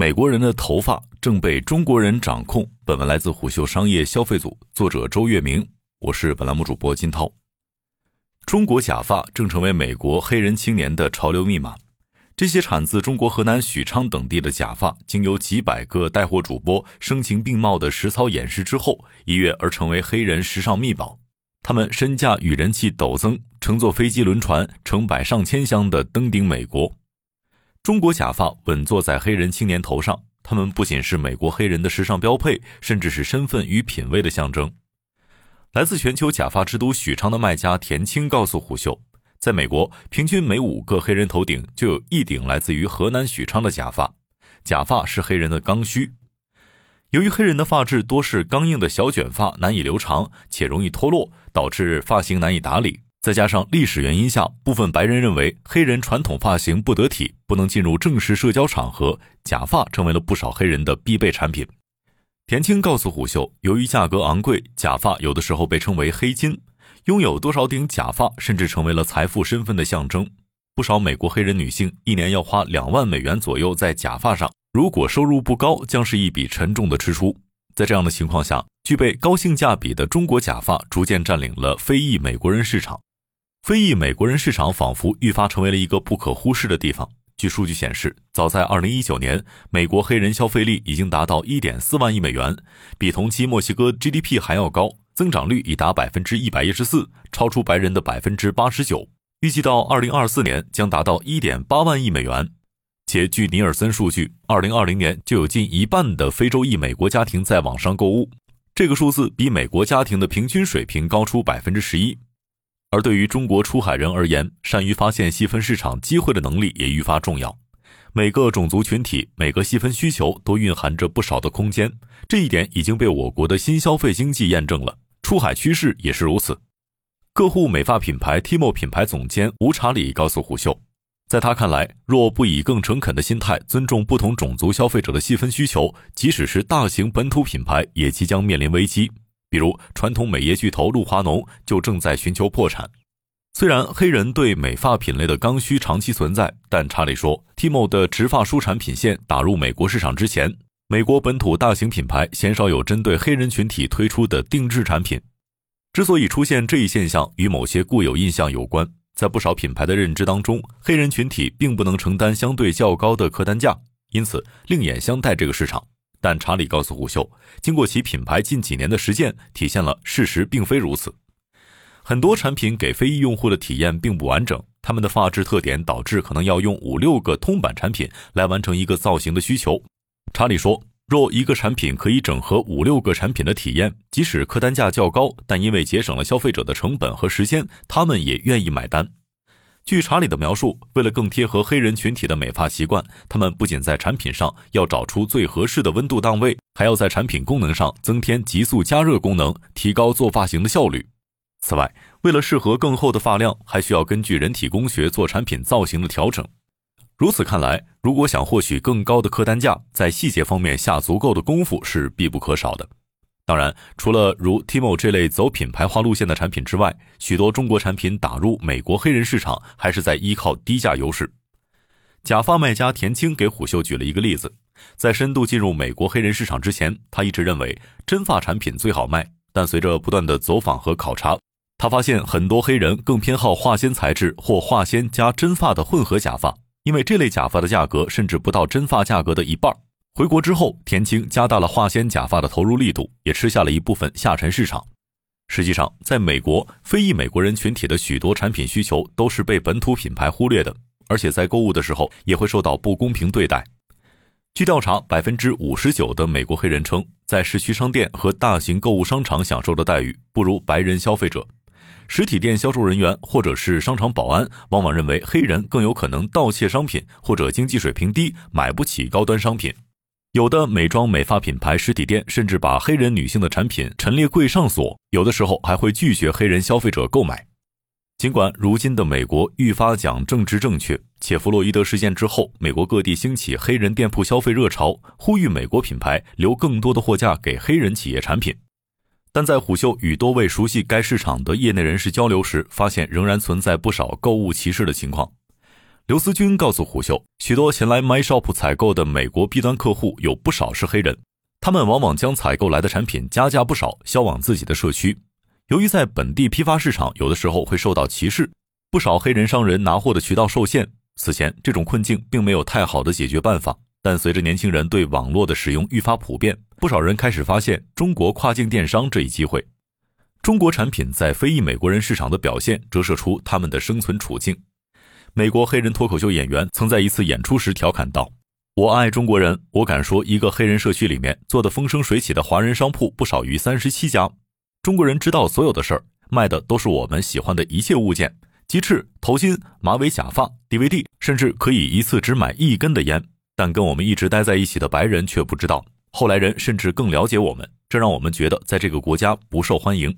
美国人的头发正被中国人掌控。本文来自虎嗅商业消费组，作者周月明。我是本栏目主播金涛。中国假发正成为美国黑人青年的潮流密码。这些产自中国河南许昌等地的假发，经由几百个带货主播声情并茂的实操演示之后，一跃而成为黑人时尚秘宝。他们身价与人气陡增，乘坐飞机轮船，成百上千箱的登顶美国。中国假发稳坐在黑人青年头上，他们不仅是美国黑人的时尚标配，甚至是身份与品味的象征。来自全球假发之都许昌的卖家田青告诉虎嗅，在美国，平均每五个黑人头顶就有一顶来自于河南许昌的假发。假发是黑人的刚需，由于黑人的发质多是刚硬的小卷发，难以留长且容易脱落，导致发型难以打理。再加上历史原因下，部分白人认为黑人传统发型不得体，不能进入正式社交场合，假发成为了不少黑人的必备产品。田青告诉虎嗅，由于价格昂贵，假发有的时候被称为“黑金”，拥有多少顶假发，甚至成为了财富身份的象征。不少美国黑人女性一年要花两万美元左右在假发上，如果收入不高，将是一笔沉重的支出。在这样的情况下，具备高性价比的中国假发逐渐占领了非裔美国人市场。非裔美国人市场仿佛愈发成为了一个不可忽视的地方。据数据显示，早在2019年，美国黑人消费力已经达到1.4万亿美元，比同期墨西哥 GDP 还要高，增长率已达百分之一百一十四，超出白人的百分之八十九。预计到2024年将达到1.8万亿美元。且据尼尔森数据，2020年就有近一半的非洲裔美国家庭在网上购物，这个数字比美国家庭的平均水平高出百分之十一。而对于中国出海人而言，善于发现细分市场机会的能力也愈发重要。每个种族群体、每个细分需求都蕴含着不少的空间，这一点已经被我国的新消费经济验证了。出海趋势也是如此。客户美发品牌 Timo 品牌总监吴查理告诉虎嗅，在他看来，若不以更诚恳的心态尊重不同种族消费者的细分需求，即使是大型本土品牌，也即将面临危机。比如，传统美业巨头露华浓就正在寻求破产。虽然黑人对美发品类的刚需长期存在，但查理说，Timo 的植发梳产品线打入美国市场之前，美国本土大型品牌鲜少有针对黑人群体推出的定制产品。之所以出现这一现象，与某些固有印象有关。在不少品牌的认知当中，黑人群体并不能承担相对较高的客单价，因此另眼相待这个市场。但查理告诉虎嗅，经过其品牌近几年的实践，体现了事实并非如此。很多产品给非裔用户的体验并不完整，他们的发质特点导致可能要用五六个通版产品来完成一个造型的需求。查理说，若一个产品可以整合五六个产品的体验，即使客单价较高，但因为节省了消费者的成本和时间，他们也愿意买单。据查理的描述，为了更贴合黑人群体的美发习惯，他们不仅在产品上要找出最合适的温度档位，还要在产品功能上增添急速加热功能，提高做发型的效率。此外，为了适合更厚的发量，还需要根据人体工学做产品造型的调整。如此看来，如果想获取更高的客单价，在细节方面下足够的功夫是必不可少的。当然，除了如 Timo 这类走品牌化路线的产品之外，许多中国产品打入美国黑人市场还是在依靠低价优势。假发卖家田青给虎嗅举了一个例子：在深度进入美国黑人市场之前，他一直认为真发产品最好卖。但随着不断的走访和考察，他发现很多黑人更偏好化纤材质或化纤加真发的混合假发，因为这类假发的价格甚至不到真发价格的一半。回国之后，田青加大了化纤假发的投入力度，也吃下了一部分下沉市场。实际上，在美国，非裔美国人群体的许多产品需求都是被本土品牌忽略的，而且在购物的时候也会受到不公平对待。据调查，百分之五十九的美国黑人称，在市区商店和大型购物商场享受的待遇不如白人消费者。实体店销售人员或者是商场保安，往往认为黑人更有可能盗窃商品，或者经济水平低，买不起高端商品。有的美妆美发品牌实体店甚至把黑人女性的产品陈列柜上锁，有的时候还会拒绝黑人消费者购买。尽管如今的美国愈发讲政治正确，且弗洛伊德事件之后，美国各地兴起黑人店铺消费热潮，呼吁美国品牌留更多的货架给黑人企业产品，但在虎嗅与多位熟悉该市场的业内人士交流时，发现仍然存在不少购物歧视的情况。刘思军告诉虎嗅，许多前来 MyShop 采购的美国 B 端客户有不少是黑人，他们往往将采购来的产品加价不少销往自己的社区。由于在本地批发市场有的时候会受到歧视，不少黑人商人拿货的渠道受限。此前这种困境并没有太好的解决办法，但随着年轻人对网络的使用愈发普遍，不少人开始发现中国跨境电商这一机会。中国产品在非裔美国人市场的表现，折射出他们的生存处境。美国黑人脱口秀演员曾在一次演出时调侃道：“我爱中国人，我敢说，一个黑人社区里面做的风生水起的华人商铺不少于三十七家。中国人知道所有的事儿，卖的都是我们喜欢的一切物件：鸡翅、头巾、马尾、假发、DVD，甚至可以一次只买一根的烟。但跟我们一直待在一起的白人却不知道，后来人甚至更了解我们，这让我们觉得在这个国家不受欢迎。”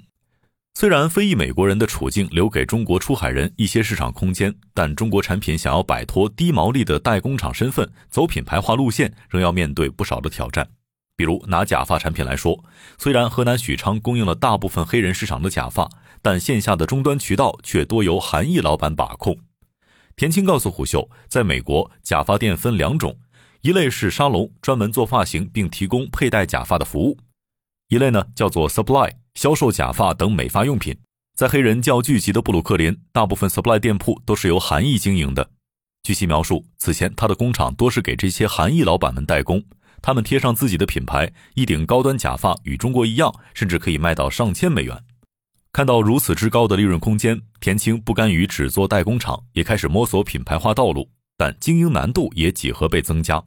虽然非裔美国人的处境留给中国出海人一些市场空间，但中国产品想要摆脱低毛利的代工厂身份，走品牌化路线，仍要面对不少的挑战。比如拿假发产品来说，虽然河南许昌供应了大部分黑人市场的假发，但线下的终端渠道却多由韩裔老板把控。田青告诉虎嗅，在美国，假发店分两种，一类是沙龙，专门做发型并提供佩戴假发的服务；一类呢叫做 Supply。销售假发等美发用品，在黑人较聚集的布鲁克林，大部分 supply 店铺都是由韩裔经营的。据其描述，此前他的工厂多是给这些韩裔老板们代工，他们贴上自己的品牌，一顶高端假发与中国一样，甚至可以卖到上千美元。看到如此之高的利润空间，田青不甘于只做代工厂，也开始摸索品牌化道路，但经营难度也几何倍增加。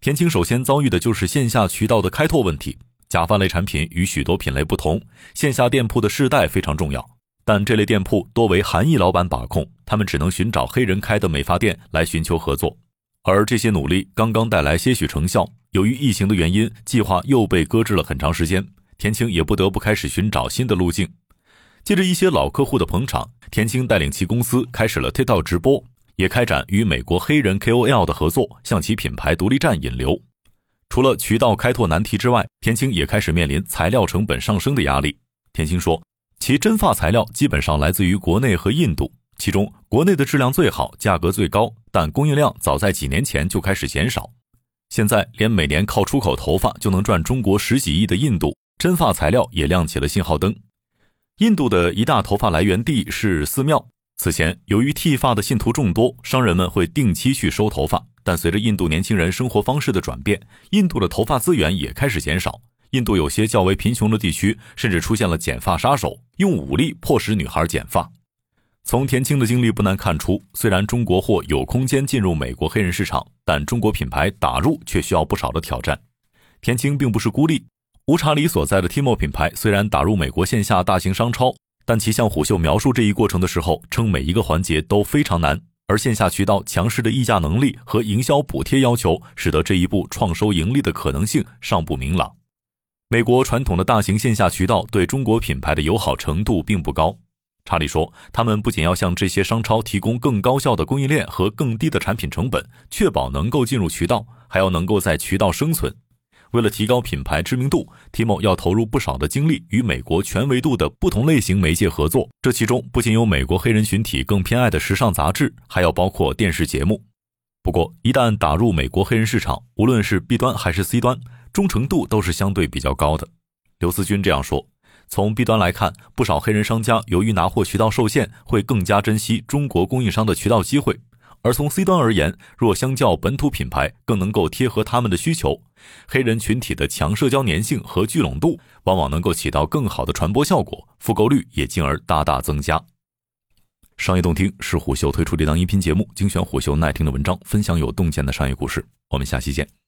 田青首先遭遇的就是线下渠道的开拓问题。假发类产品与许多品类不同，线下店铺的试戴非常重要，但这类店铺多为韩裔老板把控，他们只能寻找黑人开的美发店来寻求合作。而这些努力刚刚带来些许成效，由于疫情的原因，计划又被搁置了很长时间。田青也不得不开始寻找新的路径。借着一些老客户的捧场，田青带领其公司开始了 TikTok 直播，也开展与美国黑人 KOL 的合作，向其品牌独立站引流。除了渠道开拓难题之外，田青也开始面临材料成本上升的压力。田青说，其真发材料基本上来自于国内和印度，其中国内的质量最好，价格最高，但供应量早在几年前就开始减少。现在连每年靠出口头发就能赚中国十几亿的印度，真发材料也亮起了信号灯。印度的一大头发来源地是寺庙，此前由于剃发的信徒众多，商人们会定期去收头发。但随着印度年轻人生活方式的转变，印度的头发资源也开始减少。印度有些较为贫穷的地区，甚至出现了剪发杀手，用武力迫使女孩剪发。从田青的经历不难看出，虽然中国货有空间进入美国黑人市场，但中国品牌打入却需要不少的挑战。田青并不是孤立，吴查理所在的 Timo 品牌虽然打入美国线下大型商超，但其向虎嗅描述这一过程的时候，称每一个环节都非常难。而线下渠道强势的议价能力和营销补贴要求，使得这一步创收盈利的可能性尚不明朗。美国传统的大型线下渠道对中国品牌的友好程度并不高。查理说，他们不仅要向这些商超提供更高效的供应链和更低的产品成本，确保能够进入渠道，还要能够在渠道生存。为了提高品牌知名度，Timo 要投入不少的精力与美国全维度的不同类型媒介合作。这其中不仅有美国黑人群体更偏爱的时尚杂志，还要包括电视节目。不过，一旦打入美国黑人市场，无论是 B 端还是 C 端，忠诚度都是相对比较高的。刘思军这样说：“从 B 端来看，不少黑人商家由于拿货渠道受限，会更加珍惜中国供应商的渠道机会。”而从 C 端而言，若相较本土品牌更能够贴合他们的需求，黑人群体的强社交粘性和聚拢度，往往能够起到更好的传播效果，复购率也进而大大增加。商业洞听是虎嗅推出的一档音频节目，精选虎嗅耐听的文章，分享有洞见的商业故事。我们下期见。